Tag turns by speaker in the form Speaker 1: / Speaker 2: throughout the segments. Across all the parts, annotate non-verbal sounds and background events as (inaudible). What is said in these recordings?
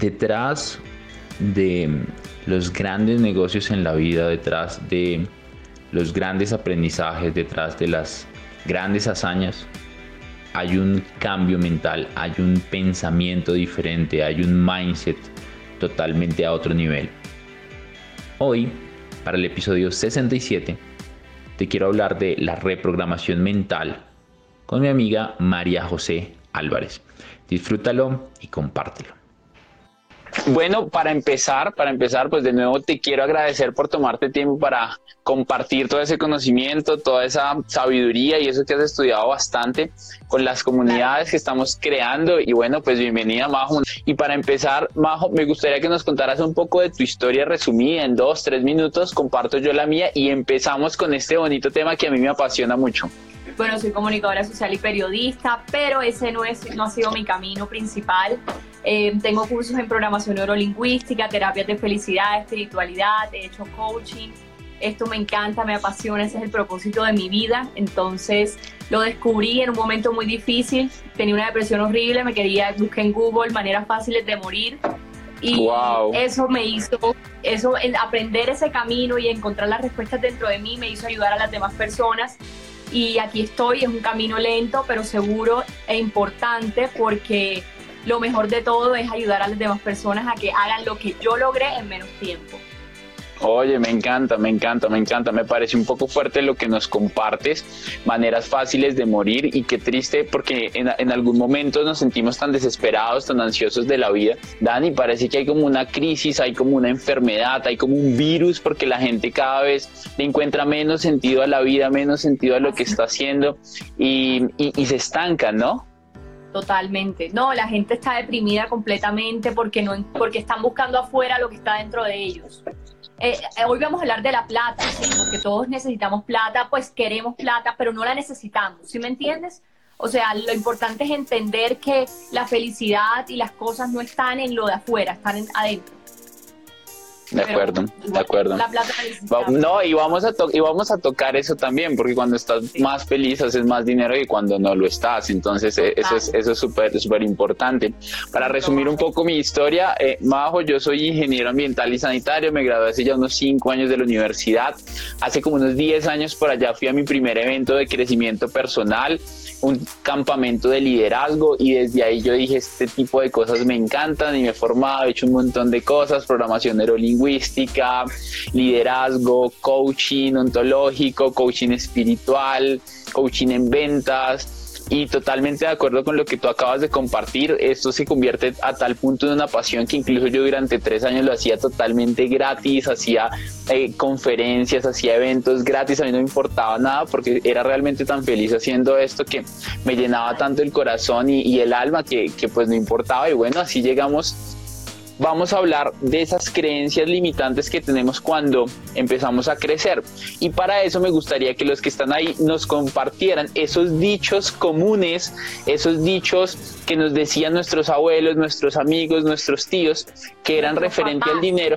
Speaker 1: Detrás de los grandes negocios en la vida, detrás de los grandes aprendizajes, detrás de las grandes hazañas, hay un cambio mental, hay un pensamiento diferente, hay un mindset totalmente a otro nivel. Hoy, para el episodio 67, te quiero hablar de la reprogramación mental con mi amiga María José Álvarez. Disfrútalo y compártelo.
Speaker 2: Bueno, para empezar, para empezar, pues de nuevo te quiero agradecer por tomarte tiempo para compartir todo ese conocimiento, toda esa sabiduría y eso que has estudiado bastante con las comunidades que estamos creando. Y bueno, pues bienvenida, Majo. Y para empezar, Majo, me gustaría que nos contaras un poco de tu historia resumida en dos, tres minutos. Comparto yo la mía y empezamos con este bonito tema que a mí me apasiona mucho.
Speaker 3: Bueno, soy comunicadora social y periodista, pero ese no, es, no ha sido mi camino principal. Eh, tengo cursos en programación neurolingüística, terapias de felicidad, espiritualidad, he hecho coaching. Esto me encanta, me apasiona, ese es el propósito de mi vida. Entonces lo descubrí en un momento muy difícil. Tenía una depresión horrible, me quería, busqué en Google maneras fáciles de morir. Y eso me hizo, eso, aprender ese camino y encontrar las respuestas dentro de mí me hizo ayudar a las demás personas y aquí estoy, es un camino lento, pero seguro e importante porque lo mejor de todo es ayudar a las demás personas a que hagan lo que yo logré en menos tiempo.
Speaker 2: Oye, me encanta, me encanta, me encanta. Me parece un poco fuerte lo que nos compartes, maneras fáciles de morir y qué triste porque en, en, algún momento nos sentimos tan desesperados, tan ansiosos de la vida. Dani, parece que hay como una crisis, hay como una enfermedad, hay como un virus porque la gente cada vez le encuentra menos sentido a la vida, menos sentido a lo que está haciendo y, y, y se estanca, ¿no?
Speaker 3: Totalmente. No, la gente está deprimida completamente porque no porque están buscando afuera lo que está dentro de ellos. Eh, eh, hoy vamos a hablar de la plata, porque todos necesitamos plata, pues queremos plata, pero no la necesitamos, ¿sí me entiendes? O sea, lo importante es entender que la felicidad y las cosas no están en lo de afuera, están en, adentro.
Speaker 2: De acuerdo, de acuerdo. no, y vamos, a y vamos a tocar eso también, porque cuando estás más feliz haces más dinero que cuando no lo estás. Entonces, eh, eso es eso es súper súper importante. Para resumir un poco mi historia, eh, Majo, yo soy ingeniero ambiental y sanitario, me gradué hace ya unos cinco años de la universidad. Hace como unos 10 años por allá fui a mi primer evento de crecimiento personal, un campamento de liderazgo, y desde ahí yo dije, este tipo de cosas me encantan y me he formado, he hecho un montón de cosas, programación neurolingüística lingüística, liderazgo, coaching ontológico, coaching espiritual, coaching en ventas. Y totalmente de acuerdo con lo que tú acabas de compartir, esto se convierte a tal punto en una pasión que incluso yo durante tres años lo hacía totalmente gratis, hacía eh, conferencias, hacía eventos gratis, a mí no me importaba nada porque era realmente tan feliz haciendo esto que me llenaba tanto el corazón y, el alma que, que pues no importaba y bueno, así llegamos vamos a hablar de esas creencias limitantes que tenemos cuando empezamos a crecer. Y para eso me gustaría que los que están ahí nos compartieran esos dichos comunes, esos dichos que nos decían nuestros abuelos, nuestros amigos, nuestros tíos, que eran referente al dinero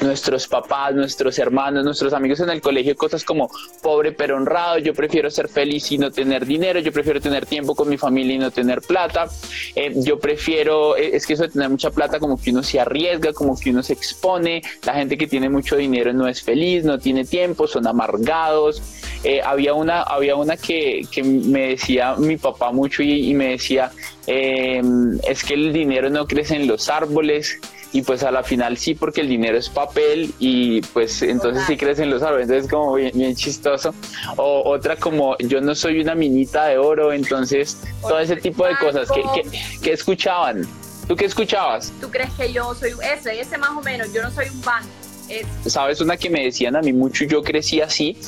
Speaker 2: nuestros papás, nuestros hermanos, nuestros amigos en el colegio, cosas como pobre pero honrado, yo prefiero ser feliz y no tener dinero, yo prefiero tener tiempo con mi familia y no tener plata, eh, yo prefiero, eh, es que eso de tener mucha plata como que uno se arriesga, como que uno se expone, la gente que tiene mucho dinero no es feliz, no tiene tiempo, son amargados. Eh, había una, había una que, que, me decía mi papá mucho y, y me decía, es que el dinero no crece en los árboles, y pues a la final sí porque el dinero es papel y pues entonces sí crecen los árboles, entonces como bien, chistoso. O otra como yo no soy una minita de oro, entonces todo ese tipo de cosas que, que, escuchaban. ¿Tú qué escuchabas?
Speaker 3: ¿Tú crees que yo soy ese, ese más o menos? Yo no soy un banco.
Speaker 2: ¿Sabes una que me decían a mí mucho? Yo crecí así.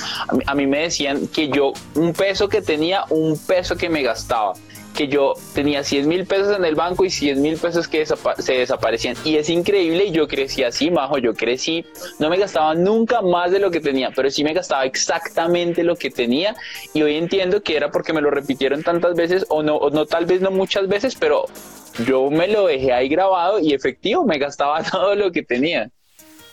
Speaker 2: A mí, me decían que yo, un peso que tenía, un peso que me gastaba que yo tenía 100 mil pesos en el banco y 100 mil pesos que se desaparecían. Y es increíble y yo crecí así, majo, yo crecí, no me gastaba nunca más de lo que tenía, pero sí me gastaba exactamente lo que tenía y hoy entiendo que era porque me lo repitieron tantas veces o no, o no tal vez no muchas veces, pero yo me lo dejé ahí grabado y efectivo, me gastaba (laughs) todo lo que tenía.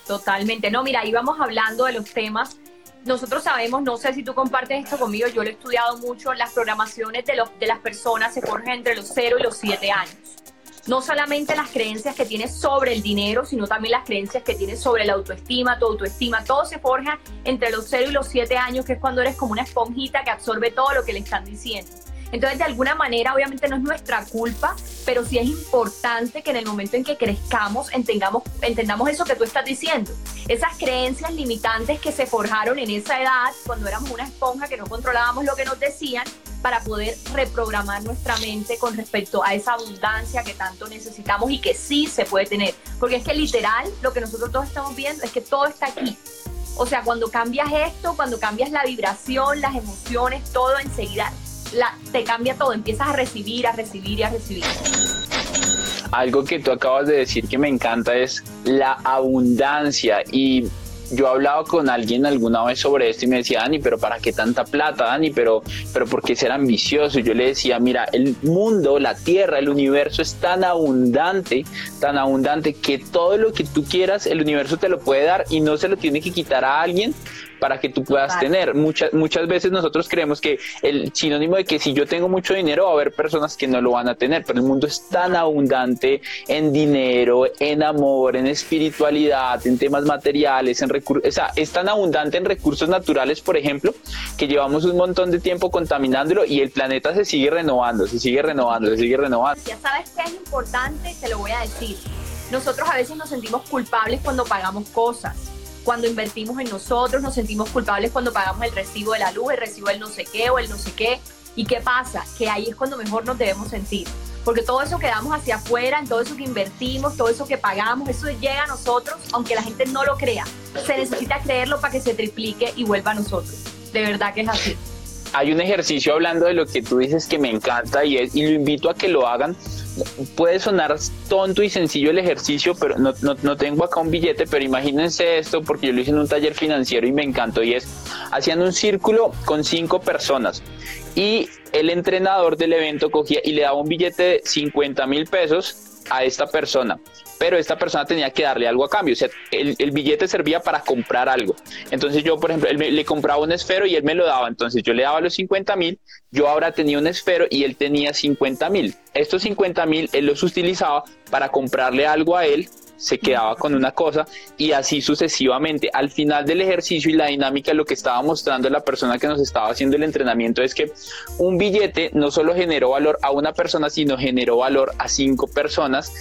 Speaker 3: Totalmente. No, mira, íbamos hablando de los temas. Nosotros sabemos, no sé si tú compartes esto conmigo, yo lo he estudiado mucho, las programaciones de, los, de las personas se forjan entre los 0 y los 7 años. No solamente las creencias que tienes sobre el dinero, sino también las creencias que tienes sobre la autoestima, tu autoestima, todo se forja entre los 0 y los 7 años, que es cuando eres como una esponjita que absorbe todo lo que le están diciendo. Entonces, de alguna manera, obviamente no es nuestra culpa, pero sí es importante que en el momento en que crezcamos entendamos, eso que tú estás diciendo. Esas creencias limitantes que se forjaron en esa edad, cuando éramos una esponja que no controlábamos lo que nos decían, para poder reprogramar nuestra mente con respecto a esa abundancia que tanto necesitamos y que sí se puede tener. Porque es que literal lo que nosotros todos estamos viendo es que todo está aquí. O sea, cuando cambias esto, cuando cambias la vibración, las emociones, todo enseguida te cambia todo, empiezas a recibir, a recibir y a recibir.
Speaker 2: Algo que tú acabas de decir que me encanta es la abundancia y yo he hablado con alguien alguna vez sobre esto y me decía, Dani, pero ¿para qué tanta plata, Dani? Pero, pero ¿por qué ser ambicioso? Yo le decía, mira, el mundo, la tierra, el universo es tan abundante, tan abundante que todo lo que tú quieras, el universo te lo puede dar y no se lo tiene que quitar a alguien para que tú puedas tener. Muchas, muchas veces nosotros creemos que el sinónimo de que si yo tengo mucho dinero va a haber personas que no lo van a tener, pero el mundo es tan abundante en dinero, en amor, en espiritualidad, en temas materiales, en recursos, o sea, es tan abundante en recursos naturales, por ejemplo, que llevamos un montón de tiempo contaminándolo y el planeta se sigue renovando, se sigue renovando, se sigue renovando.
Speaker 3: Ya sabes que es importante, te lo voy a decir. Nosotros a veces nos sentimos culpables cuando pagamos cosas cuando invertimos en nosotros, nos sentimos culpables cuando pagamos el recibo de la luz, el recibo del no sé qué o el no sé qué. ¿Y qué pasa? Que ahí es cuando mejor nos debemos sentir. Porque todo eso que damos hacia afuera, en todo eso que invertimos, todo eso que pagamos, eso llega a nosotros, aunque la gente no lo crea. Se necesita creerlo para que se triplique y vuelva a nosotros. De verdad que es así.
Speaker 2: Hay un ejercicio hablando de lo que tú dices que me encanta y, es, y lo invito a que lo hagan puede sonar tonto y sencillo el ejercicio, pero no, no, tengo acá un billete, pero imagínense esto porque yo lo hice en un taller financiero y me encantó y es, hacían un círculo con cinco personas y el entrenador del evento cogía y le daba un billete de 50 mil pesos a esta persona pero esta persona tenía que darle algo a cambio, o sea, el, billete servía para comprar algo. Entonces yo, por ejemplo, él le compraba un esfero y él me lo daba, entonces yo le daba los 50 mil, yo ahora tenía un esfero y él tenía 50 mil. Estos 50 mil él los utilizaba para comprarle algo a él se quedaba con una cosa y así sucesivamente. Al final del ejercicio y la dinámica, lo que estaba mostrando la persona que nos estaba haciendo el entrenamiento es que un billete no solo generó valor a una persona, sino generó valor a cinco personas.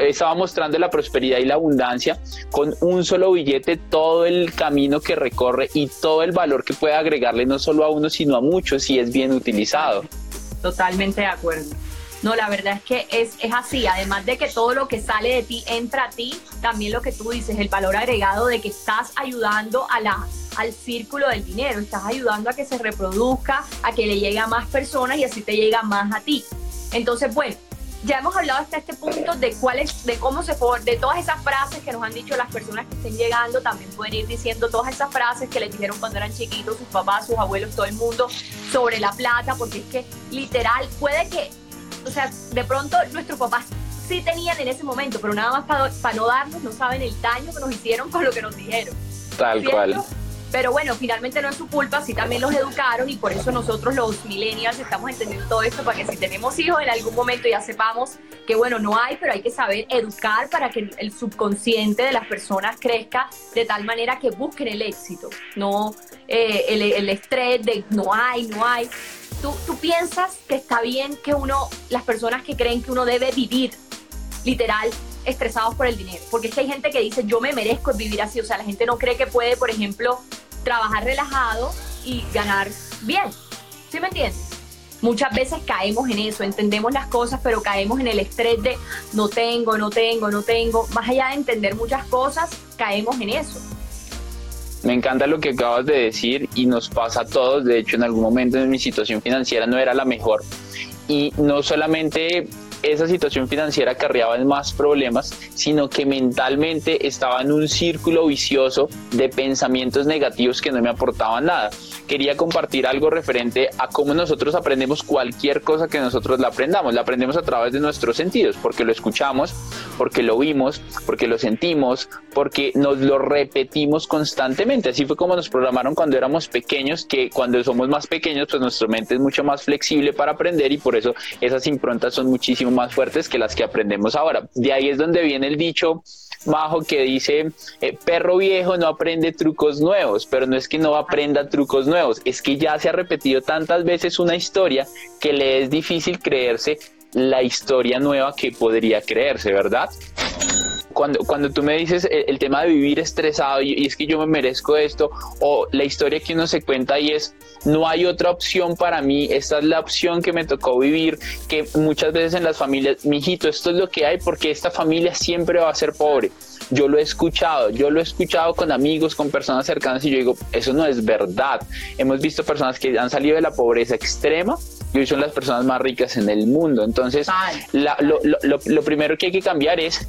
Speaker 2: Estaba mostrando la prosperidad y la abundancia con un solo billete, todo el camino que recorre y todo el valor que puede agregarle no solo a uno, sino a muchos si es bien utilizado.
Speaker 3: Totalmente de acuerdo. No, la verdad es que es, es así. Además de que todo lo que sale de ti entra a ti, también lo que tú dices, el valor agregado de que estás ayudando a la, al círculo del dinero, estás ayudando a que se reproduzca, a que le llegue a más personas y así te llega más a ti. Entonces, bueno, ya hemos hablado hasta este punto de cuáles, de cómo se de todas esas frases que nos han dicho las personas que estén llegando, también pueden ir diciendo todas esas frases que les dijeron cuando eran chiquitos, sus papás, sus abuelos, todo el mundo sobre la plata, porque es que literal puede que o sea, de pronto nuestros papás sí tenían en ese momento, pero nada más para, no darnos, no saben el daño que nos hicieron con lo que nos dijeron.
Speaker 2: Tal cual.
Speaker 3: Pero bueno, finalmente no es su culpa, sí también los educaron y por eso nosotros los millennials estamos entendiendo todo esto para que si tenemos hijos en algún momento ya sepamos que bueno, no hay, pero hay que saber educar para que el subconsciente de las personas crezca de tal manera que busquen el éxito, no eh, el, el estrés de no hay, no hay. ¿Tú, ¿Tú piensas que está bien que uno, las personas que creen que uno debe vivir literal estresados por el dinero, porque es que hay gente que dice, yo me merezco vivir así, o sea, la gente no cree que puede, por ejemplo, trabajar relajado y ganar bien, ¿sí me entiendes? Muchas veces caemos en eso, entendemos las cosas, pero caemos en el estrés de no tengo, no tengo, no tengo. Más allá de entender muchas cosas, caemos en eso.
Speaker 2: Me encanta lo que acabas de decir y nos pasa a todos. De hecho, en algún momento en mi situación financiera no era la mejor. Y no solamente esa situación financiera acarreaba más problemas, sino que mentalmente estaba en un círculo vicioso de pensamientos negativos que no me aportaban nada quería compartir algo referente a cómo nosotros aprendemos cualquier cosa que nosotros la aprendamos. La aprendemos a través de nuestros sentidos, porque lo escuchamos, porque lo vimos, porque lo sentimos, porque nos lo repetimos constantemente. Así fue como nos programaron cuando éramos pequeños, que cuando somos más pequeños, pues nuestra mente es mucho más flexible para aprender y por eso esas improntas son muchísimo más fuertes que las que aprendemos ahora. De ahí es donde viene el dicho bajo que dice, eh, perro viejo no aprende trucos nuevos, pero no es que no aprenda trucos nuevos, es que ya se ha repetido tantas veces una historia que le es difícil creerse la historia nueva que podría creerse, ¿verdad? Cuando, cuando tú me dices el, tema de vivir estresado y, y, es que yo me merezco esto, o la historia que uno se cuenta y es, no hay otra opción para mí, esta es la opción que me tocó vivir, que muchas veces en las familias, mijito, esto es lo que hay porque esta familia siempre va a ser pobre. Yo lo he escuchado, yo lo he escuchado con amigos, con personas cercanas y yo digo, eso no es verdad. Hemos visto personas que han salido de la pobreza extrema y hoy son las personas más ricas en el mundo. Entonces, lo, lo primero que hay que cambiar es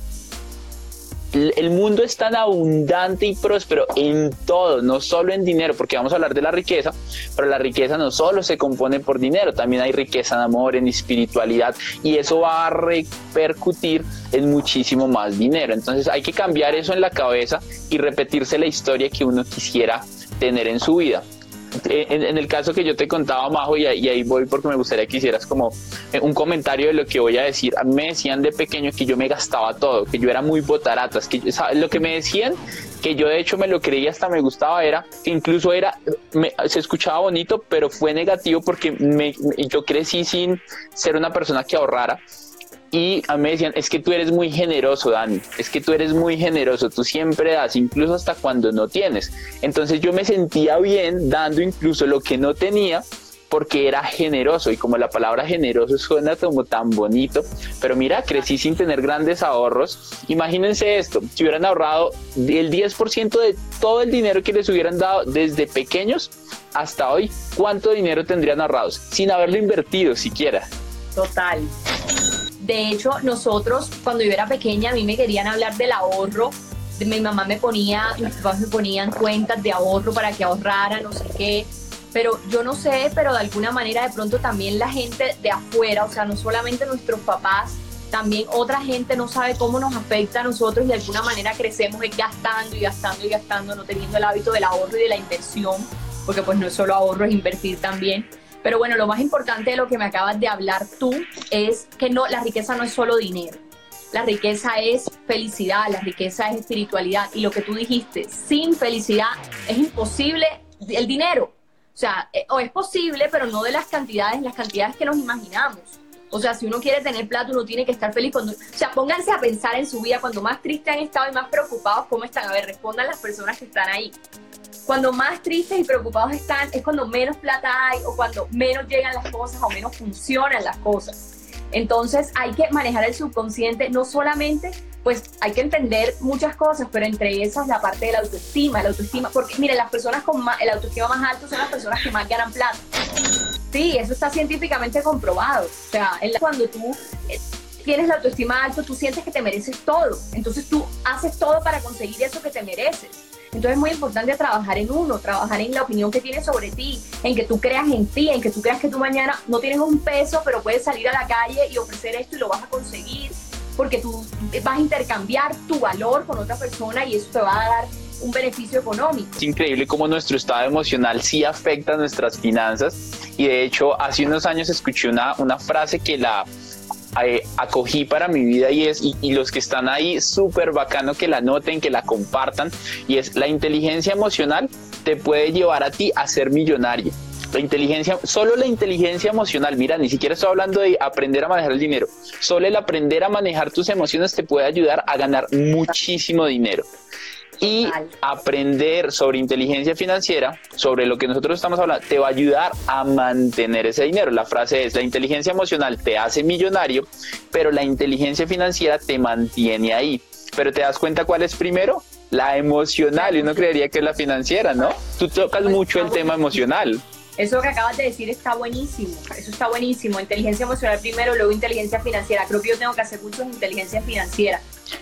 Speaker 2: el mundo es tan abundante y próspero en todo, no solo en dinero, porque vamos a hablar de la riqueza, pero la riqueza no solo se compone por dinero, también hay riqueza en amor, en espiritualidad, y eso va a repercutir en muchísimo más dinero. Entonces hay que cambiar eso en la cabeza y repetirse la historia que uno quisiera tener en su vida. Eh, en, el caso que yo te contaba, Majo, y, ahí voy porque me gustaría que hicieras como eh, un comentario de lo que voy a decir. A mí me decían de pequeño que yo me gastaba todo, que yo era muy botaratas, que lo que me decían, que yo de hecho me lo creía hasta me gustaba, era que incluso era, se escuchaba bonito, pero fue negativo porque me, yo crecí sin ser una persona que ahorrara y a mí me decían, es que tú eres muy generoso, Dani, es que tú eres muy generoso, tú siempre das, incluso hasta cuando no tienes. Entonces yo me sentía bien dando incluso lo que no tenía porque era generoso y como la palabra generoso suena como tan bonito, pero mira, crecí sin tener grandes ahorros. Imagínense esto, si hubieran ahorrado el 10% de todo el dinero que les hubieran dado desde pequeños hasta hoy, ¿cuánto dinero tendrían ahorrados? Sin haberlo invertido siquiera.
Speaker 3: Total. De hecho, nosotros, cuando yo era pequeña, a mí me querían hablar del ahorro. Mi mamá me ponía, mis papás me ponían cuentas de ahorro para que ahorrara, no sé qué. Pero yo no sé, pero de alguna manera de pronto también la gente de afuera, o sea, no solamente nuestros papás, también otra gente no sabe cómo nos afecta a nosotros y de alguna manera crecemos gastando y gastando y gastando, no teniendo el hábito del ahorro y de la inversión, porque pues no es solo ahorro, es invertir también. Pero bueno, lo más importante de lo que me acabas de hablar tú es que no, la riqueza no es solo dinero. La riqueza es felicidad, la riqueza es espiritualidad. Y lo que tú dijiste, sin felicidad es imposible el dinero. O sea, eh, o es posible, pero no de las cantidades, las cantidades que nos imaginamos. O sea, si uno quiere tener plata, uno tiene que estar feliz. Cuando, o sea, pónganse a pensar en su vida, cuando más tristes han estado y más preocupados, ¿cómo están? A ver, respondan las personas que están ahí. Cuando más tristes y preocupados están es cuando menos plata hay o cuando menos llegan las cosas o menos funcionan las cosas. Entonces hay que manejar el subconsciente, no solamente, pues hay que entender muchas cosas, pero entre esas la parte de la autoestima, la autoestima, porque mire, las personas con el autoestima más alto son las personas que más ganan plata. Sí, eso está científicamente comprobado. O sea, cuando tú eh, tienes la autoestima alto, tú sientes que te mereces todo. Entonces tú haces todo para conseguir eso que te mereces. Entonces es muy importante trabajar en uno, trabajar en la opinión que tienes sobre ti, en que tú creas en ti, en que tú creas que tú mañana no tienes un peso, pero puedes salir a la calle y ofrecer esto y lo vas a conseguir, porque tú vas a intercambiar tu valor con otra persona y eso te va a dar un beneficio económico.
Speaker 2: Es increíble cómo nuestro estado emocional sí afecta nuestras finanzas y de hecho hace unos años escuché una, una frase que la eh, acogí para mi vida y es, y, los que están ahí, súper bacano que la noten, que la compartan, y es la inteligencia emocional te puede llevar a ti a ser millonario. La inteligencia, solo la inteligencia emocional, mira, ni siquiera estoy hablando de aprender a manejar el dinero, solo el aprender a manejar tus emociones te puede ayudar a ganar muchísimo dinero y aprender sobre inteligencia financiera, sobre lo que nosotros estamos hablando, te va a ayudar a mantener ese dinero. La frase es, la inteligencia emocional te hace millonario, pero la inteligencia financiera te mantiene ahí. Pero te das cuenta cuál es primero? La emocional, y uno creería que es la financiera, ¿no? Tú tocas pues, mucho el tema emocional.
Speaker 3: Eso que acabas de decir está buenísimo, eso está buenísimo. Inteligencia emocional primero, luego inteligencia financiera. Creo que yo tengo que hacer mucho en inteligencia financiera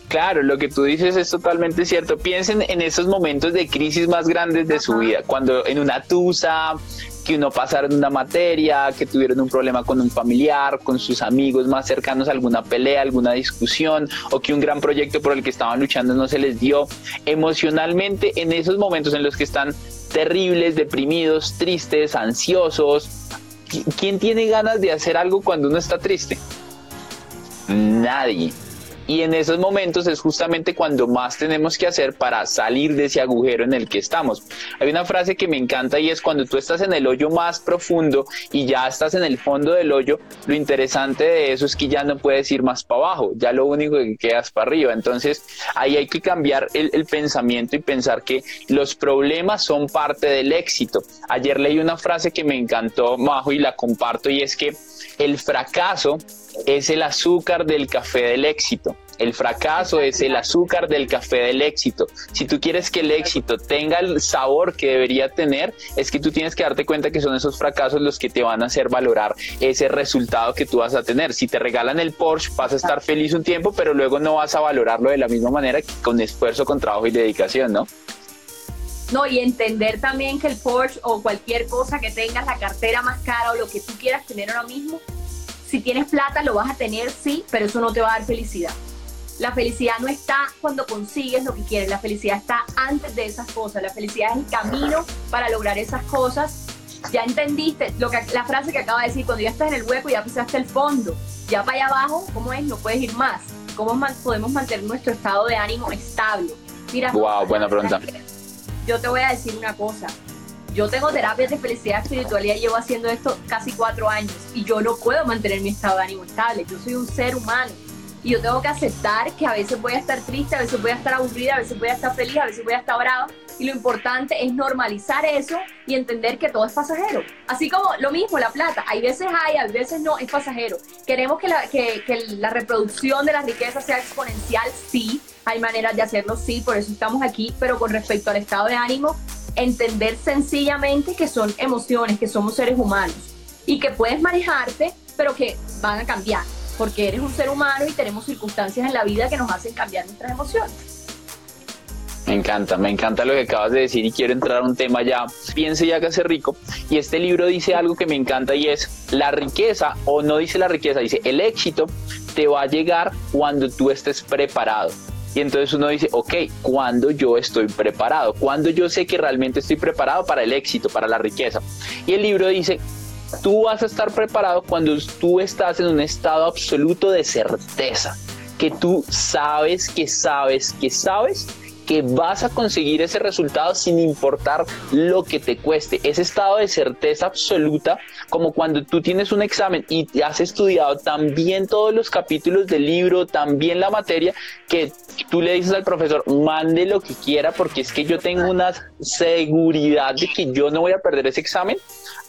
Speaker 2: Claro, lo que tú dices es totalmente cierto. Piensen en esos momentos de crisis más grandes de su vida, cuando en una tusa, que uno pasaron una materia, que tuvieron un problema con un familiar, con sus amigos más cercanos, alguna pelea, alguna discusión, o que un gran proyecto por el que estaban luchando no se les dio. Emocionalmente, en esos momentos en los que están terribles, deprimidos, tristes, ansiosos, ¿quién tiene ganas de hacer algo cuando uno está triste? Nadie. Y en esos momentos es justamente cuando más tenemos que hacer para salir de ese agujero en el que estamos. Hay una frase que me encanta y es cuando tú estás en el hoyo más profundo y ya estás en el fondo del hoyo, lo interesante de eso es que ya no puedes ir más para abajo, ya lo único que queda es para arriba. Entonces ahí hay que cambiar el, el pensamiento y pensar que los problemas son parte del éxito. Ayer leí una frase que me encantó, Majo, y la comparto y es que el fracaso es el azúcar del café del éxito. El fracaso es el azúcar del café del éxito. Si tú quieres que el éxito tenga el sabor que debería tener, es que tú tienes que darte cuenta que son esos fracasos los que te van a hacer valorar ese resultado que tú vas a tener. Si te regalan el Porsche, vas a estar feliz un tiempo, pero luego no vas a valorarlo de la misma manera que con esfuerzo, con trabajo y dedicación, ¿no?
Speaker 3: No, y entender también que el Porsche o cualquier cosa que tengas, la cartera más cara o lo que tú quieras tener ahora mismo, si tienes plata lo vas a tener, sí, pero eso no te va a dar felicidad. La felicidad no está cuando consigues lo que quieres, la felicidad está antes de esas cosas. La felicidad es el camino para lograr esas cosas. Ya entendiste lo que, la frase que acaba de decir, cuando ya estás en el hueco, ya pisaste el fondo, ya para allá abajo, ¿cómo es? No puedes ir más. ¿Cómo podemos mantener nuestro estado de ánimo estable?
Speaker 2: Mira, wow, buena pregunta.
Speaker 3: Yo te voy a decir una cosa, yo tengo terapias de felicidad espiritualidad, llevo haciendo esto casi cuatro años y yo no puedo mantener mi estado de ánimo estable. Yo soy un ser humano y yo tengo que aceptar que a veces voy a estar triste, a veces voy a estar aburrida, a veces voy a estar feliz, a veces voy a estar brava. Y lo importante es normalizar eso y entender que todo es pasajero. Así como lo mismo, la plata. Hay veces hay, a veces no, es pasajero. Queremos que la, que la reproducción de la riqueza sea exponencial, sí. Hay maneras de hacerlo, sí, por eso estamos aquí. Pero con respecto al estado de ánimo, entender sencillamente que son emociones, que somos seres humanos y que puedes manejarte, pero que van a cambiar, porque eres un ser humano y tenemos circunstancias en la vida que nos hacen cambiar nuestras emociones.
Speaker 2: Me encanta, me encanta lo que acabas de decir y quiero entrar a un tema ya, piense que hace rico. Y este libro dice algo que me encanta y es la riqueza, o no dice la riqueza, dice el éxito te va a llegar cuando tú estés preparado. Y entonces uno dice, ok, ¿cuándo yo estoy preparado? ¿Cuándo yo sé que realmente estoy preparado para el éxito, para la riqueza? Y el libro dice, tú vas a estar preparado cuando tú estás en un estado absoluto de certeza, que tú sabes, que sabes, que sabes que vas a conseguir ese resultado sin importar lo que te cueste. Ese estado de certeza absoluta, como cuando tú tienes un examen y has estudiado también todos los capítulos del libro, también la materia, que tú le dices al profesor, mande lo que quiera porque es que yo tengo una seguridad de que yo no voy a perder ese examen.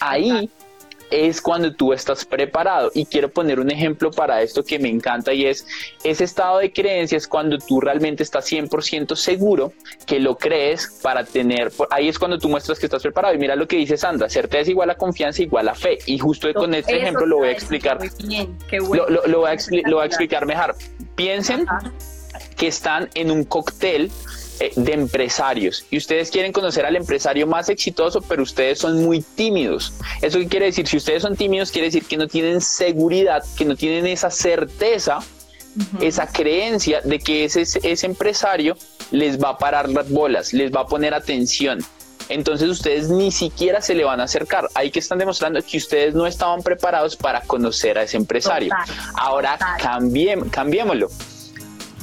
Speaker 2: Ahí es cuando tú estás preparado. Y quiero poner un ejemplo para esto que me encanta y es ese estado de creencia es cuando tú realmente estás 100% seguro que lo crees para tener, ahí es cuando tú muestras que estás preparado. Y mira lo que dice Sandra, certeza igual a confianza igual a fe. Y justo con este ejemplo lo voy a explicar. lo, voy a explicar mejor. Piensen que están en un cóctel de empresarios y ustedes quieren conocer al empresario más exitoso, pero ustedes son muy tímidos. ¿Eso qué quiere decir? Si ustedes son tímidos, quiere decir que no tienen seguridad, que no tienen esa certeza, esa creencia de que ese, ese empresario les va a parar las bolas, les va a poner atención. Entonces ustedes ni siquiera se le van a acercar. Ahí que están demostrando que ustedes no estaban preparados para conocer a ese empresario. Ahora cambiémoslo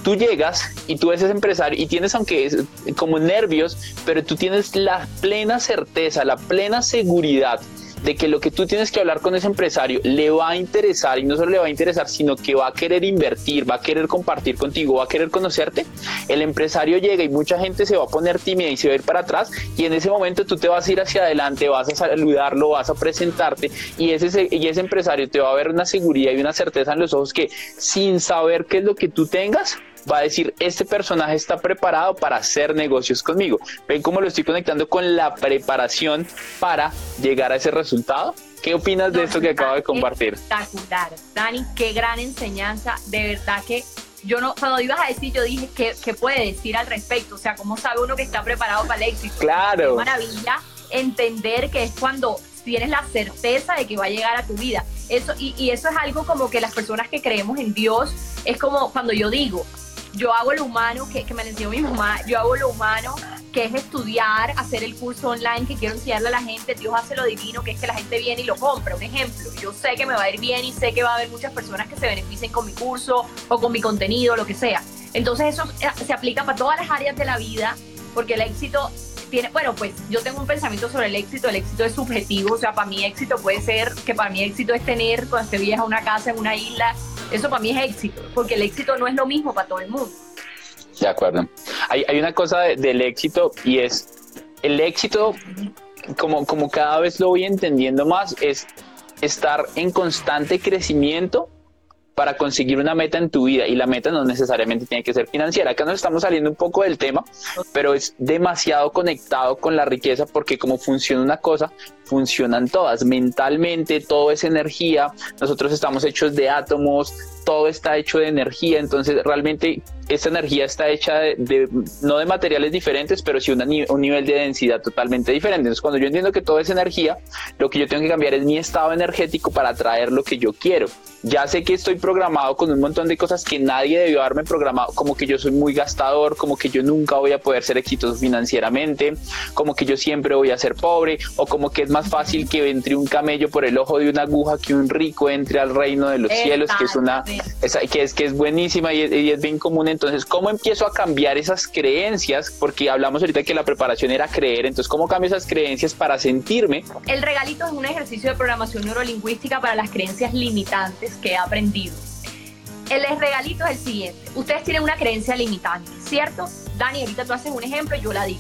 Speaker 2: tú llegas y tú eres empresario y tienes, aunque es como nervios, pero tú tienes la plena certeza, la plena seguridad de que lo que tú tienes que hablar con ese empresario le va a interesar y no solo le va a interesar, sino que va a querer invertir, va a querer compartir contigo, va a querer conocerte, el empresario llega y mucha gente se va a poner tímida y se va a ir para atrás y en ese momento tú te vas a ir hacia adelante, vas a saludarlo, vas a presentarte y ese, y ese empresario te va a ver una seguridad y una certeza en los ojos que sin saber qué es lo que tú tengas, va a decir, este personaje está preparado para hacer negocios conmigo. ¿Ven cómo lo estoy conectando con la preparación para llegar a ese resultado? ¿Qué opinas de esto que acabo de compartir?
Speaker 3: Espectacular. Dani, qué gran enseñanza. De verdad que yo no, cuando ibas a decir, yo dije, ¿qué, ¿qué, puede decir al respecto? O sea, ¿cómo sabe uno que está preparado para el éxito?
Speaker 2: Claro.
Speaker 3: Qué maravilla entender que es cuando tienes la certeza de que va a llegar a tu vida. Eso, y, y eso es algo como que las personas que creemos en Dios, es como cuando yo digo, yo hago lo humano, que, me enseñó mi mamá, yo hago lo humano, que es estudiar, hacer el curso online que quiero enseñarle a la gente, Dios hace lo divino, que es que la gente viene y lo compra. Un ejemplo, yo sé que me va a ir bien y sé que va a haber muchas personas que se beneficien con mi curso o con mi contenido, lo que sea. Entonces eso eh, se aplica para todas las áreas de la vida, porque el éxito tiene, bueno, pues yo tengo un pensamiento sobre el éxito, el éxito es subjetivo, o sea, para mí éxito puede ser que para mí éxito es tener cuando esté vieja una casa en una isla eso para mí es éxito, porque el éxito no es lo mismo para todo el mundo.
Speaker 2: De acuerdo. Hay, hay una cosa del éxito y es el éxito, como, como cada vez lo voy entendiendo más, es estar en constante crecimiento para conseguir una meta en tu vida y la meta no necesariamente tiene que ser financiera. Acá nos estamos saliendo un poco del tema, pero es demasiado conectado con la riqueza porque como funciona una cosa, funcionan todas. Mentalmente todo es energía, nosotros estamos hechos de átomos, todo está hecho de energía, entonces realmente esta energía está hecha de, no de materiales diferentes, pero sí un nivel de densidad totalmente diferente. Entonces cuando yo entiendo que todo es energía, lo que yo tengo que cambiar es mi estado energético para atraer lo que yo quiero. Ya sé que estoy programado con un montón de cosas que nadie debió haberme programado, como que yo soy muy gastador, como que yo nunca voy a poder ser exitoso financieramente, como que yo siempre voy a ser pobre, o como que es más fácil que entre un camello por el ojo de una aguja que un rico entre al reino de los cielos, que es una que es que es buenísima y es, bien común. Entonces, ¿cómo empiezo a cambiar esas creencias? Porque hablamos ahorita que la preparación era creer. Entonces, ¿cómo cambio esas creencias para sentirme?
Speaker 3: El regalito es un ejercicio de programación neurolingüística para las creencias limitantes que he aprendido. El regalito es el siguiente. Ustedes tienen una creencia limitante, ¿cierto? Dani, ahorita tú haces un ejemplo y yo la digo.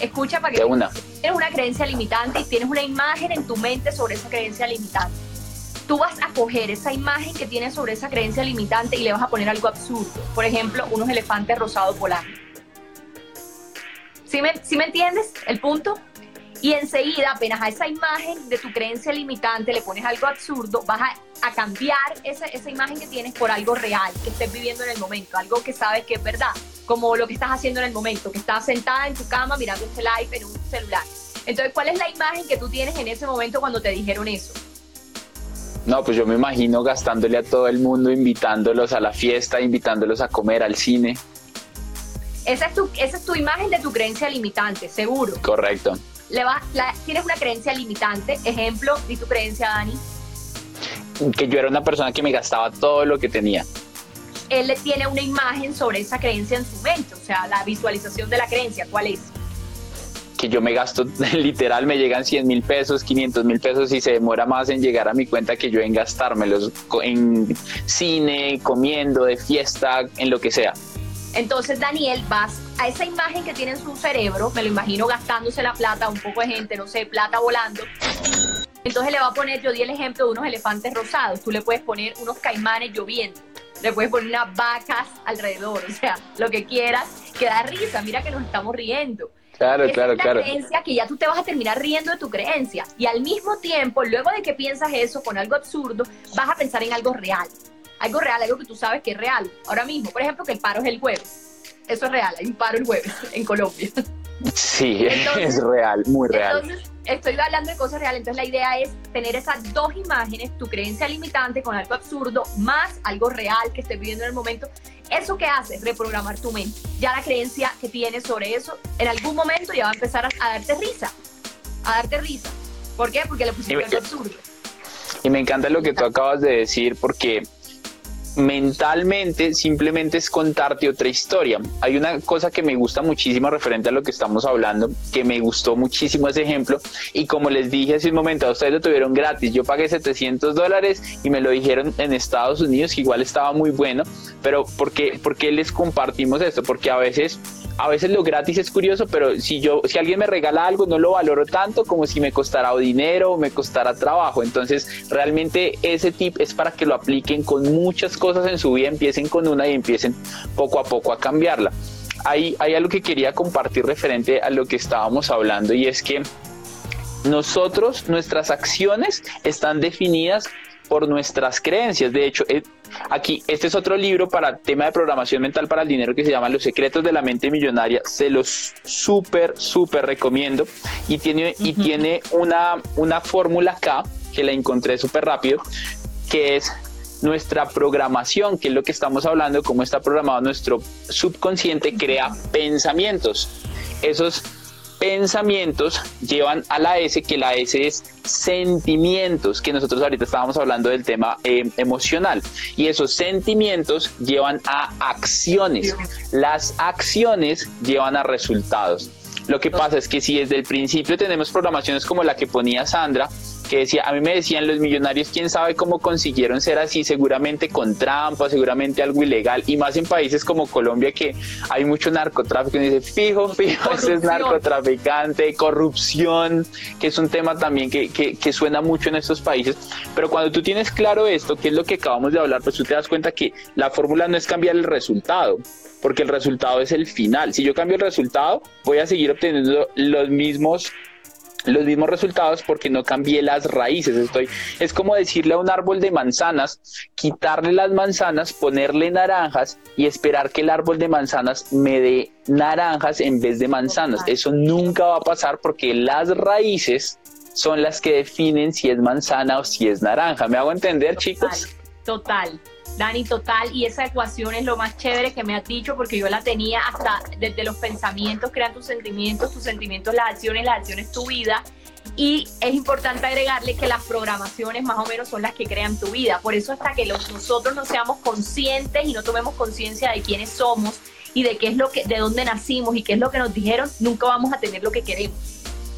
Speaker 3: Escucha para que
Speaker 2: una.
Speaker 3: tienes una creencia limitante y tienes una imagen en tu mente sobre esa creencia limitante tú vas a coger esa imagen que tienes sobre esa creencia limitante y le vas a poner algo absurdo. Por ejemplo, unos elefantes rosados volando. ¿Sí me, me entiendes el punto? Y enseguida, apenas a esa imagen de tu creencia limitante le pones algo absurdo, vas a, cambiar esa, esa, imagen que tienes por algo real, que estés viviendo en el momento, algo que sabes que es verdad, como lo que estás haciendo en el momento, que estás sentada en tu cama mirando este live en un celular. Entonces, ¿cuál es la imagen que tú tienes en ese momento cuando te dijeron eso?
Speaker 2: No, pues yo me imagino gastándole a todo el mundo, invitándolos a la fiesta, invitándolos a comer, al cine.
Speaker 3: Esa es tu, esa es tu imagen de tu creencia limitante, seguro.
Speaker 2: Correcto.
Speaker 3: Le tienes una creencia limitante, ejemplo, ¿y tu creencia, Dani?
Speaker 2: Que yo era una persona que me gastaba todo lo que tenía.
Speaker 3: Él tiene una imagen sobre esa creencia en su mente, o sea, la visualización de la creencia, ¿cuál es?
Speaker 2: que yo me gasto, (laughs) literal, me llegan 100 mil pesos, 500 mil pesos y se demora más en llegar a mi cuenta que yo en gastármelos en cine, comiendo, de fiesta, en lo que sea.
Speaker 3: Entonces, Daniel, vas a esa imagen que tiene en su cerebro, me lo imagino gastándose la plata, un poco de gente, no sé, plata volando. Entonces le va a poner, yo di el ejemplo de unos elefantes rosados, tú le puedes poner unos caimanes lloviendo, le puedes poner unas vacas alrededor, o sea, lo que quieras, que da risa, mira que nos estamos riendo.
Speaker 2: Claro, claro,
Speaker 3: es
Speaker 2: claro.
Speaker 3: creencia que ya tú te vas a terminar riendo de tu creencia. Y al mismo tiempo, luego de que piensas eso con algo absurdo, vas a pensar en algo real. Algo real, algo que tú sabes que es real. Ahora mismo, por ejemplo, que el paro es el jueves. Eso es real, hay un paro el jueves (laughs) en Colombia.
Speaker 2: Sí, (laughs) es real, muy real.
Speaker 3: Entonces, estoy hablando de cosas reales. Entonces, la idea es tener esas dos imágenes, tu creencia limitante con algo absurdo, más algo real que estés viviendo en el momento. ¿Eso qué hace? Reprogramar tu mente. Ya la creencia que tienes sobre eso, en algún momento ya va a empezar a, darte risa. A darte risa. ¿Por qué? Porque le pusiste algo absurdo.
Speaker 2: Y me encanta lo que tú acabas de decir porque mentalmente simplemente es contarte otra historia. Hay una cosa que me gusta muchísimo referente a lo que estamos hablando, que me gustó muchísimo ese ejemplo y como les dije hace un momento, a ustedes lo tuvieron gratis, yo pagué 700 dólares y me lo dijeron en Estados Unidos, que igual estaba muy bueno, pero ¿por qué, ¿por qué les compartimos esto? Porque a veces a veces lo gratis es curioso, pero si yo, si alguien me regala algo, no lo valoro tanto como si me costara dinero o me costara trabajo. Entonces, realmente ese tip es para que lo apliquen con muchas cosas en su vida, empiecen con una y empiecen poco a poco a cambiarla. Hay, hay algo que quería compartir referente a lo que estábamos hablando y es que nosotros, nuestras acciones están definidas por nuestras creencias. De hecho, eh, aquí, este es otro libro para tema de programación mental para el dinero que se llama Los secretos de la mente millonaria. Se los súper, súper recomiendo. Y tiene, y tiene una, una fórmula acá, que la encontré súper rápido, que es nuestra programación, que es lo que estamos hablando, cómo está programado nuestro subconsciente, crea pensamientos. Esos pensamientos llevan a la S, que la S es sentimientos, que nosotros ahorita estábamos hablando del tema eh, emocional. Y esos sentimientos llevan a acciones. Las acciones llevan a resultados. Lo que pasa es que si desde el principio tenemos programaciones como la que ponía Sandra, que decía, a mí me decían los millonarios, quién sabe cómo consiguieron ser así, seguramente con trampa, seguramente algo ilegal, y más en países como Colombia que hay mucho narcotráfico, y dice, fijo, fijo, ese es narcotraficante, corrupción, que es un tema también que, que, que suena mucho en estos países, pero cuando tú tienes claro esto, que es lo que acabamos de hablar, pues tú te das cuenta que la fórmula no es cambiar el resultado, porque el resultado es el final. Si yo cambio el resultado, voy a seguir obteniendo los mismos los mismos resultados porque no cambié las raíces. Estoy, es como decirle a un árbol de manzanas, quitarle las manzanas, ponerle naranjas y esperar que el árbol de manzanas me dé naranjas en vez de manzanas. Eso nunca va a pasar porque las raíces son las que definen si es manzana o si es naranja. ¿Me hago entender, chicos?
Speaker 3: Total. Dani, total, y esa ecuación es lo más chévere que me has dicho porque yo la tenía hasta desde los pensamientos, crean tus sentimientos, tus sentimientos, las acciones, las acciones, tu vida. Y es importante agregarle que las programaciones más o menos son las que crean tu vida. Por eso hasta que nosotros no seamos conscientes y no tomemos conciencia de quiénes somos y de qué es lo que, de dónde nacimos y qué es lo que nos dijeron, nunca vamos a tener lo que queremos.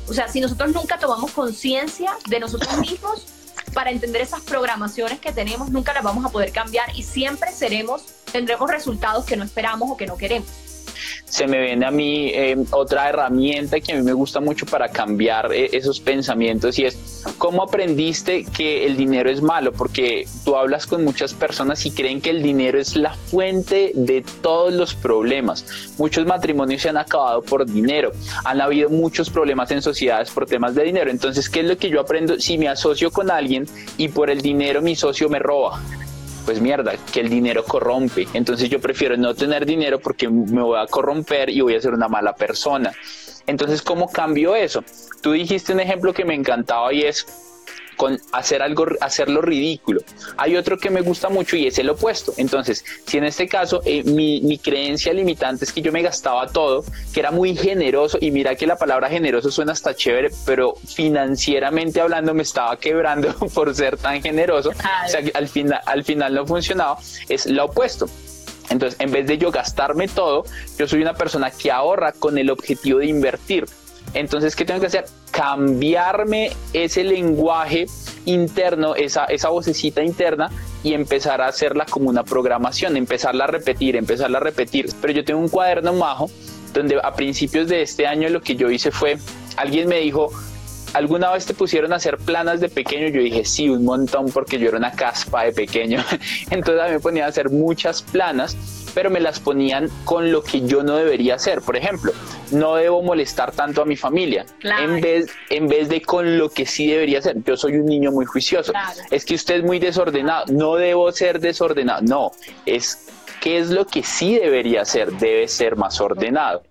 Speaker 3: O sea, si nosotros nunca tomamos conciencia de nosotros mismos, para entender esas programaciones que tenemos, nunca las vamos a poder cambiar y siempre seremos, tendremos resultados que no esperamos o que no queremos.
Speaker 2: Se me viene a mí eh, otra herramienta que a mí me gusta mucho para cambiar eh, esos pensamientos y es cómo aprendiste que el dinero es malo, porque tú hablas con muchas personas y creen que el dinero es la fuente de todos los problemas. Muchos matrimonios se han acabado por dinero, han habido muchos problemas en sociedades por temas de dinero. Entonces, ¿qué es lo que yo aprendo si me asocio con alguien y por el dinero mi socio me roba? pues mierda, que el dinero corrompe. Entonces yo prefiero no tener dinero porque me voy a corromper y voy a ser una mala persona. Entonces, ¿cómo cambio eso? Tú dijiste un ejemplo que me encantaba y es con hacer algo, hacerlo ridículo. Hay otro que me gusta mucho y es el opuesto. Entonces, si en este caso eh, mi, mi, creencia limitante es que yo me gastaba todo, que era muy generoso, y mira que la palabra generoso suena hasta chévere, pero financieramente hablando me estaba quebrando (laughs) por ser tan generoso, o sea, que al, final al final no funcionaba, es lo opuesto. Entonces, en vez de yo gastarme todo, yo soy una persona que ahorra con el objetivo de invertir. Entonces, ¿qué tengo que hacer? Cambiarme ese lenguaje interno, esa, esa vocecita interna y empezar a hacerla como una programación, empezarla a repetir, empezarla a repetir. Pero yo tengo un cuaderno majo donde a principios de este año lo que yo hice fue, alguien me dijo, ¿Alguna vez te pusieron a hacer planas de pequeño? Yo dije, sí, un montón, porque yo era una caspa de pequeño. (laughs) Entonces a mí me ponían a hacer muchas planas, pero me las ponían con lo que yo no debería hacer. Por ejemplo, no debo molestar tanto a mi familia, en, vez, en vez de con lo que sí debería hacer. Yo soy un niño muy juicioso. Es que usted es muy desordenado. No debo ser desordenado. No, es qué es lo que sí debería hacer. Debe ser más ordenado.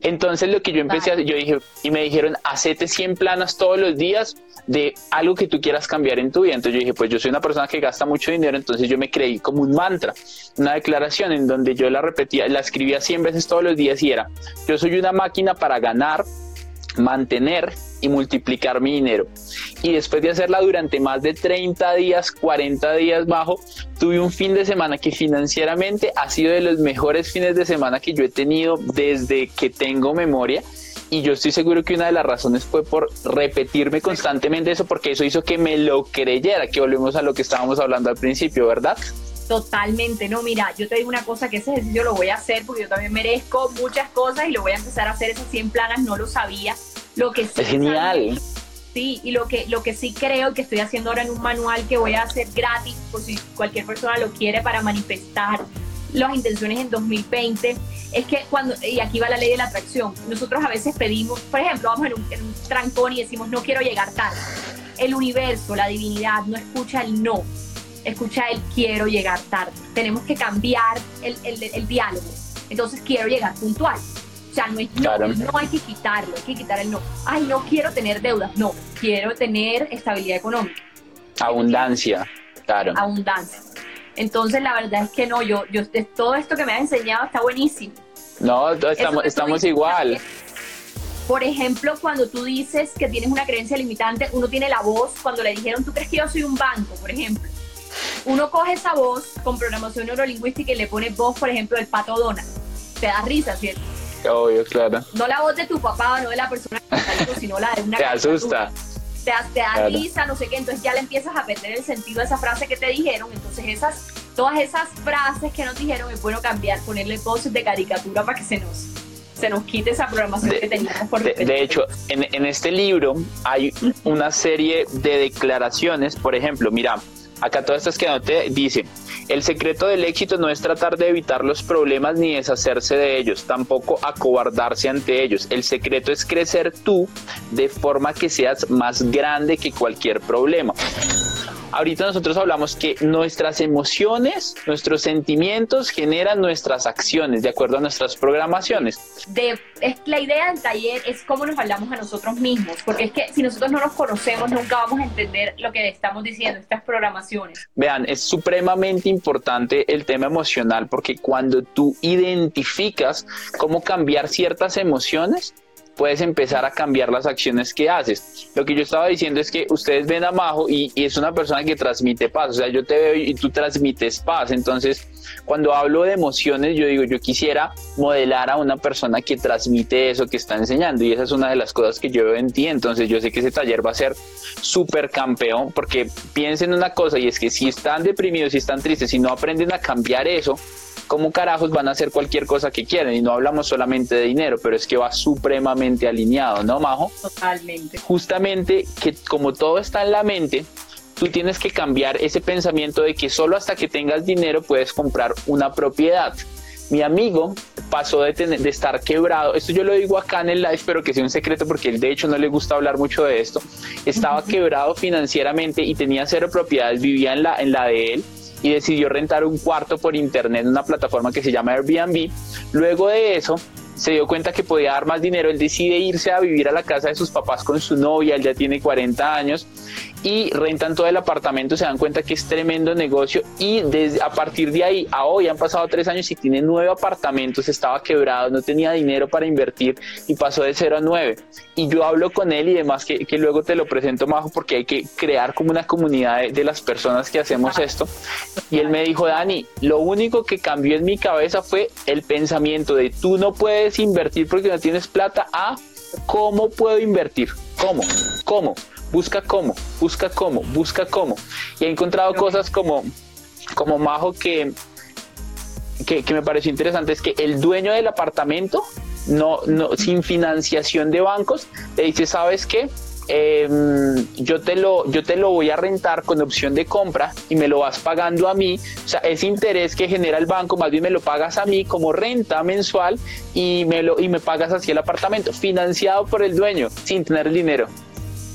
Speaker 2: Entonces lo que yo empecé a hacer, yo dije, y me dijeron, hacete 100 planas todos los días de algo que tú quieras cambiar en tu vida. Entonces yo dije, pues yo soy una persona que gasta mucho dinero, entonces yo me creí como un mantra, una declaración en donde yo la repetía, la escribía 100 veces todos los días y era, yo soy una máquina para ganar, mantener y multiplicar mi dinero. y después de hacerla durante más de 30 días, 40 días bajo, tuve un fin de semana que financieramente ha sido de los mejores fines de semana que yo he tenido desde que tengo memoria y yo estoy seguro que una de las razones fue por repetirme constantemente eso porque eso hizo que me lo creyera, que volvemos a lo que estábamos hablando al principio, ¿verdad?
Speaker 3: Totalmente, no, mira, yo te digo una cosa, que ese ejercicio lo voy a hacer porque yo también merezco muchas cosas y lo voy a empezar a hacer esas 100 planas, no lo sabía. Lo que
Speaker 2: sí es genial.
Speaker 3: sí, y lo que, lo que sí creo que estoy haciendo ahora en un manual que voy a hacer gratis, por si cualquier persona lo quiere para manifestar las intenciones en 2020, es que cuando, y aquí va la ley de la atracción, nosotros a veces pedimos, por ejemplo, vamos en un, en un trancón y decimos, no quiero llegar tarde. El universo, la divinidad, no escucha el no escucha el quiero llegar tarde. Tenemos que cambiar el, el, diálogo. Entonces quiero llegar puntual. Sea, no, es, no, hay que quitarlo, hay que quitar el no. Ay, no quiero tener deudas. No, quiero tener estabilidad económica.
Speaker 2: Abundancia, claro.
Speaker 3: Abundancia. Entonces, la verdad es que no, yo, yo todo esto que me has enseñado está buenísimo.
Speaker 2: No, estamos, estamos igual.
Speaker 3: Por ejemplo, cuando tú dices que tienes una creencia limitante, uno tiene la voz, cuando le dijeron, tú crees que yo soy un banco, por ejemplo uno coge esa voz con programación neurolingüística y le pone voz, por ejemplo, del pato Donald. Te da risa, ¿cierto?
Speaker 2: Obvio, claro.
Speaker 3: No la voz de tu papá, no de la persona que está sino la de una
Speaker 2: Te asusta.
Speaker 3: Te, te da risa, no sé qué, entonces ya le empiezas a perder el sentido de esa frase que te dijeron. Entonces esas, todas esas frases que nos dijeron es bueno cambiar, ponerle voces de caricatura para que se nos se nos quite esa programación que teníamos por
Speaker 2: de, de hecho, en, en, este libro hay una serie de declaraciones, por ejemplo, mira, Acá todas estas que anoté dice, el secreto del éxito no es tratar de evitar los problemas ni deshacerse de ellos, tampoco acobardarse ante ellos. El secreto es crecer tú de forma que seas más grande que cualquier problema ahorita nosotros hablamos que nuestras emociones, nuestros sentimientos generan nuestras acciones de acuerdo a nuestras programaciones.
Speaker 3: De, es, la idea del taller es cómo nos hablamos a nosotros mismos, porque es que si nosotros no nos conocemos nunca vamos a entender lo que estamos diciendo, estas programaciones.
Speaker 2: Vean, es supremamente importante el tema emocional porque cuando tú identificas cómo cambiar ciertas emociones, puedes empezar a cambiar las acciones que haces. Lo que yo estaba diciendo es que ustedes ven a Majo y, es una persona que transmite paz, o sea, yo te veo y tú transmites paz, entonces cuando hablo de emociones, yo digo, yo quisiera modelar a una persona que transmite eso que está enseñando y esa es una de las cosas que yo veo en ti, entonces yo sé que ese taller va a ser súper campeón porque piensen una cosa y es que si están deprimidos, si están tristes, si no aprenden a cambiar eso, ¿cómo carajos van a hacer cualquier cosa que quieren? Y no hablamos solamente de dinero, pero es que va supremamente alineado, ¿no, Majo?
Speaker 3: Totalmente.
Speaker 2: Justamente que como todo está en la mente, tú tienes que cambiar ese pensamiento de que solo hasta que tengas dinero puedes comprar una propiedad. Mi amigo pasó de, de estar quebrado, esto yo lo digo acá en el live, pero que sea un secreto porque él de hecho no le gusta hablar mucho de esto, estaba quebrado financieramente y tenía cero propiedades, vivía en la, en la de él y decidió rentar un cuarto por internet en una plataforma que se llama Airbnb. Luego de eso, se dio cuenta que podía dar más dinero, él decide irse a vivir a la casa de sus papás con su novia, él ya tiene 40 años y rentan todo el apartamento, se dan cuenta que es tremendo negocio y desde, a partir de ahí a hoy han pasado tres años y tiene nueve apartamentos, estaba quebrado, no tenía dinero para invertir y pasó de cero a nueve. Y yo hablo con él y demás que, que luego te lo presento, Majo, porque hay que crear como una comunidad de, de las personas que hacemos esto. Y él me dijo, Dani, lo único que cambió en mi cabeza fue el pensamiento de tú no puedes invertir porque no tienes plata a cómo puedo invertir, cómo, cómo busca cómo, busca cómo, busca cómo. Y he encontrado cosas como, como Majo que, que, me pareció interesante, es que el dueño del apartamento, no, no, sin financiación de bancos, le dice, ¿sabes qué? Em, yo, te lo, yo te lo voy a rentar con opción de compra y me lo vas pagando a mí. O sea, ese interés que genera el banco, más bien me lo pagas a mí como renta mensual y me, lo, y me pagas así el apartamento, financiado por el dueño, sin tener el dinero.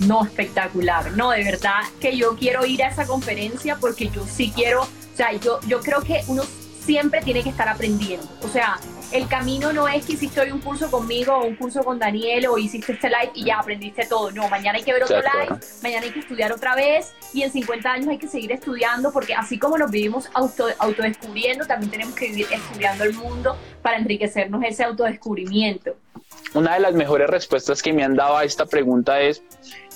Speaker 3: No, espectacular. No, de verdad que yo quiero ir a esa conferencia porque yo sí quiero, o sea, yo, yo creo que uno siempre tiene que estar aprendiendo. O sea, el camino no es que hiciste hoy un curso conmigo o un curso con Daniel o hiciste este live y ya aprendiste todo. No, mañana hay que ver otro live, mañana hay que estudiar otra vez y en 50 años hay que seguir estudiando porque así como nos vivimos auto, autodescubriendo, también tenemos que vivir estudiando el mundo para enriquecernos ese autodescubrimiento.
Speaker 2: Una de las mejores respuestas que me han dado a esta pregunta es,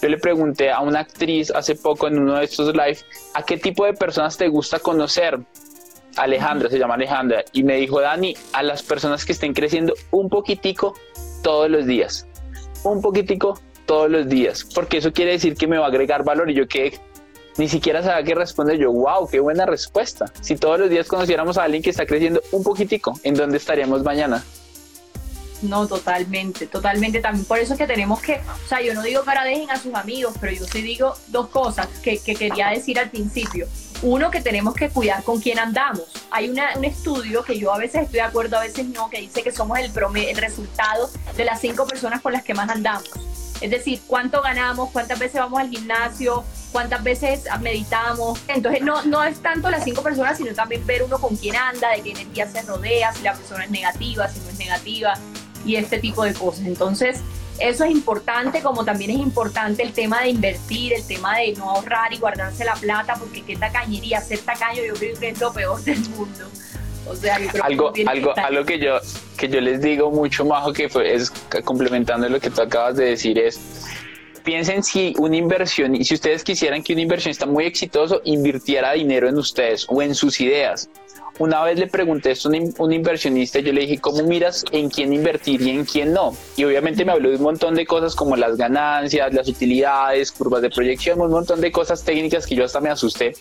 Speaker 2: yo le pregunté a una actriz hace poco en uno de estos live, ¿a qué tipo de personas te gusta conocer? Alejandra, se llama Alejandra, y me dijo, Dani, a las personas que estén creciendo un poquitico todos los días, un poquitico todos los días, porque eso quiere decir que me va a agregar valor y yo que ni siquiera sabía qué responder yo, wow, qué buena respuesta. Si todos los días conociéramos a alguien que está creciendo un poquitico, ¿en dónde estaríamos mañana?
Speaker 3: No, totalmente, totalmente. También por eso que tenemos que, o sea, yo no digo que ahora dejen a sus amigos, pero yo sí digo dos cosas que, quería decir al principio. Uno, que tenemos que cuidar con quién andamos. Hay un estudio que yo a veces estoy de acuerdo, a veces no, que dice que somos el, el resultado de las cinco personas con las que más andamos. Es decir, cuánto ganamos, cuántas veces vamos al gimnasio, cuántas veces meditamos. Entonces, no, no es tanto las cinco personas, sino también ver uno con quién anda, de qué energía se rodea, si la persona es negativa, si no es negativa y este tipo de cosas. Entonces, eso es importante, como también es importante el tema de invertir, el tema de no ahorrar y guardarse la plata, porque qué tacañería, ser tacaño yo creo que es lo peor del mundo. O sea,
Speaker 2: algo, algo, algo que yo, que yo les digo mucho, Majo, que fue, es complementando lo que tú acabas de decir, es piensen si una inversión, y si ustedes quisieran que un inversionista muy exitoso invirtiera dinero en ustedes o en sus ideas, una vez le pregunté esto a un, inversionista, yo le dije, ¿cómo miras en quién invertir y en quién no? Y obviamente me habló de un montón de cosas como las ganancias, las utilidades, curvas de proyección, un montón de cosas técnicas que yo hasta me asusté,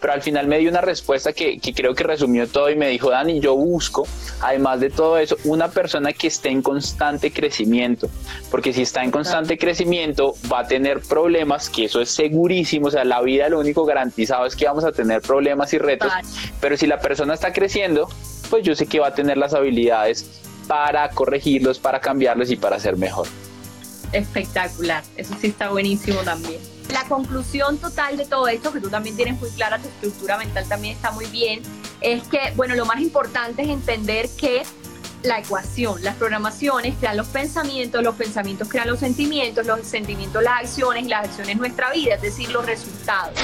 Speaker 2: pero al final me dio una respuesta que, que creo que resumió todo y me dijo, Dani, yo busco, además de todo eso, una persona que esté en constante crecimiento, porque si está en constante crecimiento va a tener problemas, que eso es segurísimo, o sea, la vida lo único garantizado es que vamos a tener problemas y retos, pero si la persona está creciendo, pues yo sé que va a tener las habilidades para corregirlos, para cambiarlos y para ser mejor.
Speaker 3: Espectacular, eso sí está buenísimo también. La conclusión total de todo esto, que tú también tienes muy clara, tu estructura mental también está muy bien, es que, bueno, lo más importante es entender que la ecuación. Las programaciones crean los pensamientos, los pensamientos crean los sentimientos, los sentimientos las acciones y las acciones nuestra vida, es decir, los resultados.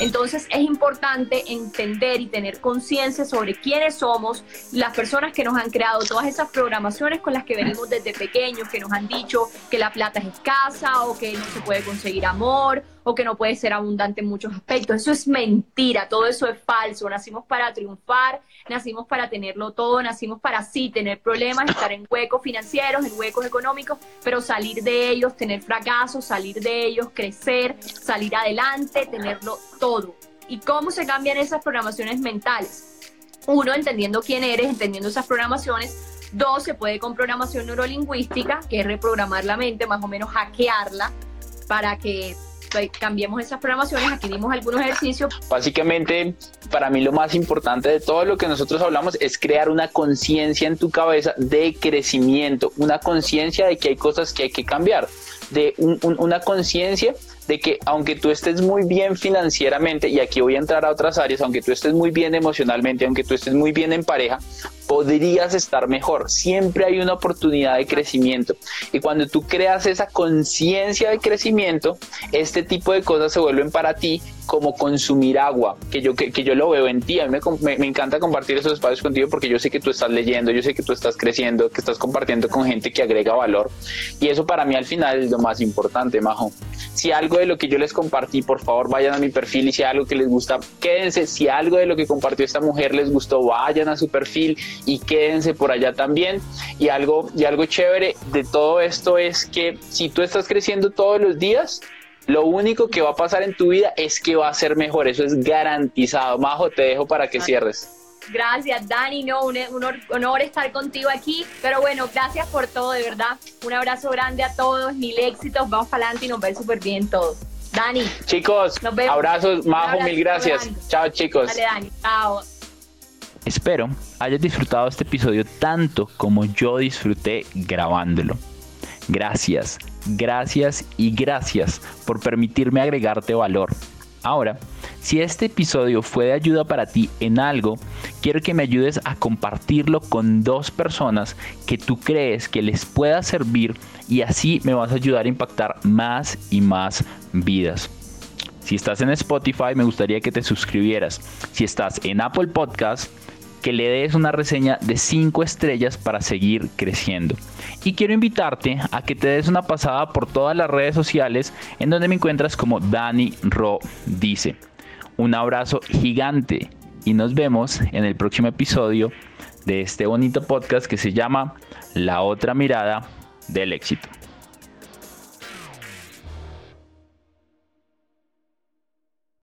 Speaker 3: Entonces es importante entender y tener conciencia sobre quiénes somos, las personas que nos han creado todas esas programaciones con las que venimos desde pequeños, que nos han dicho que la plata es escasa o que no se puede conseguir amor o que no puede ser abundante en muchos aspectos. Eso es mentira, todo eso es falso. Nacimos para triunfar, nacimos para tenerlo todo, nacimos para sí tener problemas, estar en huecos financieros, en huecos económicos, pero salir de ellos, tener fracasos, salir de ellos, crecer, salir adelante, tenerlo todo. ¿Y cómo se cambian esas programaciones mentales? Uno, entendiendo quién eres, entendiendo esas programaciones. Dos, se puede con programación neurolingüística, que es reprogramar la mente, más o menos hackearla para que cambiemos esas programaciones, aquí dimos algunos ejercicios.
Speaker 2: Básicamente, para mí lo más importante de todo lo que nosotros hablamos es crear una conciencia en tu cabeza de crecimiento, una conciencia de que hay cosas que hay que cambiar, de una conciencia de que aunque tú estés muy bien financieramente, y aquí voy a entrar a otras áreas, aunque tú estés muy bien emocionalmente, aunque tú estés muy bien en pareja, podrías estar mejor. Siempre hay una oportunidad de crecimiento. Y cuando tú creas esa conciencia de crecimiento, este tipo de cosas se vuelven para ti como consumir agua, que yo, que, yo lo veo en ti. A mí me, me, encanta compartir esos espacios contigo porque yo sé que tú estás leyendo, yo sé que tú estás creciendo, que estás compartiendo con gente que agrega valor. Y eso para mí al final es lo más importante, Majo. Si algo de lo que yo les compartí, por favor vayan a mi perfil y si algo que les gusta, quédense. Si algo de lo que compartió esta mujer les gustó, vayan a su perfil y quédense por allá también. Y algo, y algo chévere de todo esto es que si tú estás creciendo todos los días, lo único que va a pasar en tu vida es que va a ser mejor, eso es garantizado. Majo, te dejo para que cierres.
Speaker 3: Gracias, Dani. No, un, honor estar contigo aquí. Pero bueno, gracias por todo, de verdad. Un abrazo grande a todos, mil éxitos. Vamos para adelante y nos ven súper bien todos. Dani.
Speaker 2: Chicos, abrazos, Majo, mil gracias. Chao, chicos.
Speaker 3: Dale, Dani. Chao.
Speaker 1: Espero hayas disfrutado este episodio tanto como yo disfruté grabándolo. Gracias, gracias y gracias por permitirme agregarte valor. Ahora, si este episodio fue de ayuda para ti en algo, quiero que me ayudes a compartirlo con dos personas que tú crees que les pueda servir y así me vas a ayudar a impactar más y más vidas. Si estás en Spotify, me gustaría que te suscribieras. Si estás en Apple Podcast,
Speaker 2: que le des una reseña de 5 estrellas para seguir creciendo. Y quiero invitarte a que te des una pasada por todas las redes sociales en donde me encuentras como Dani Ro dice. Un abrazo gigante y nos vemos en el próximo episodio de este bonito podcast que se llama La otra mirada del éxito.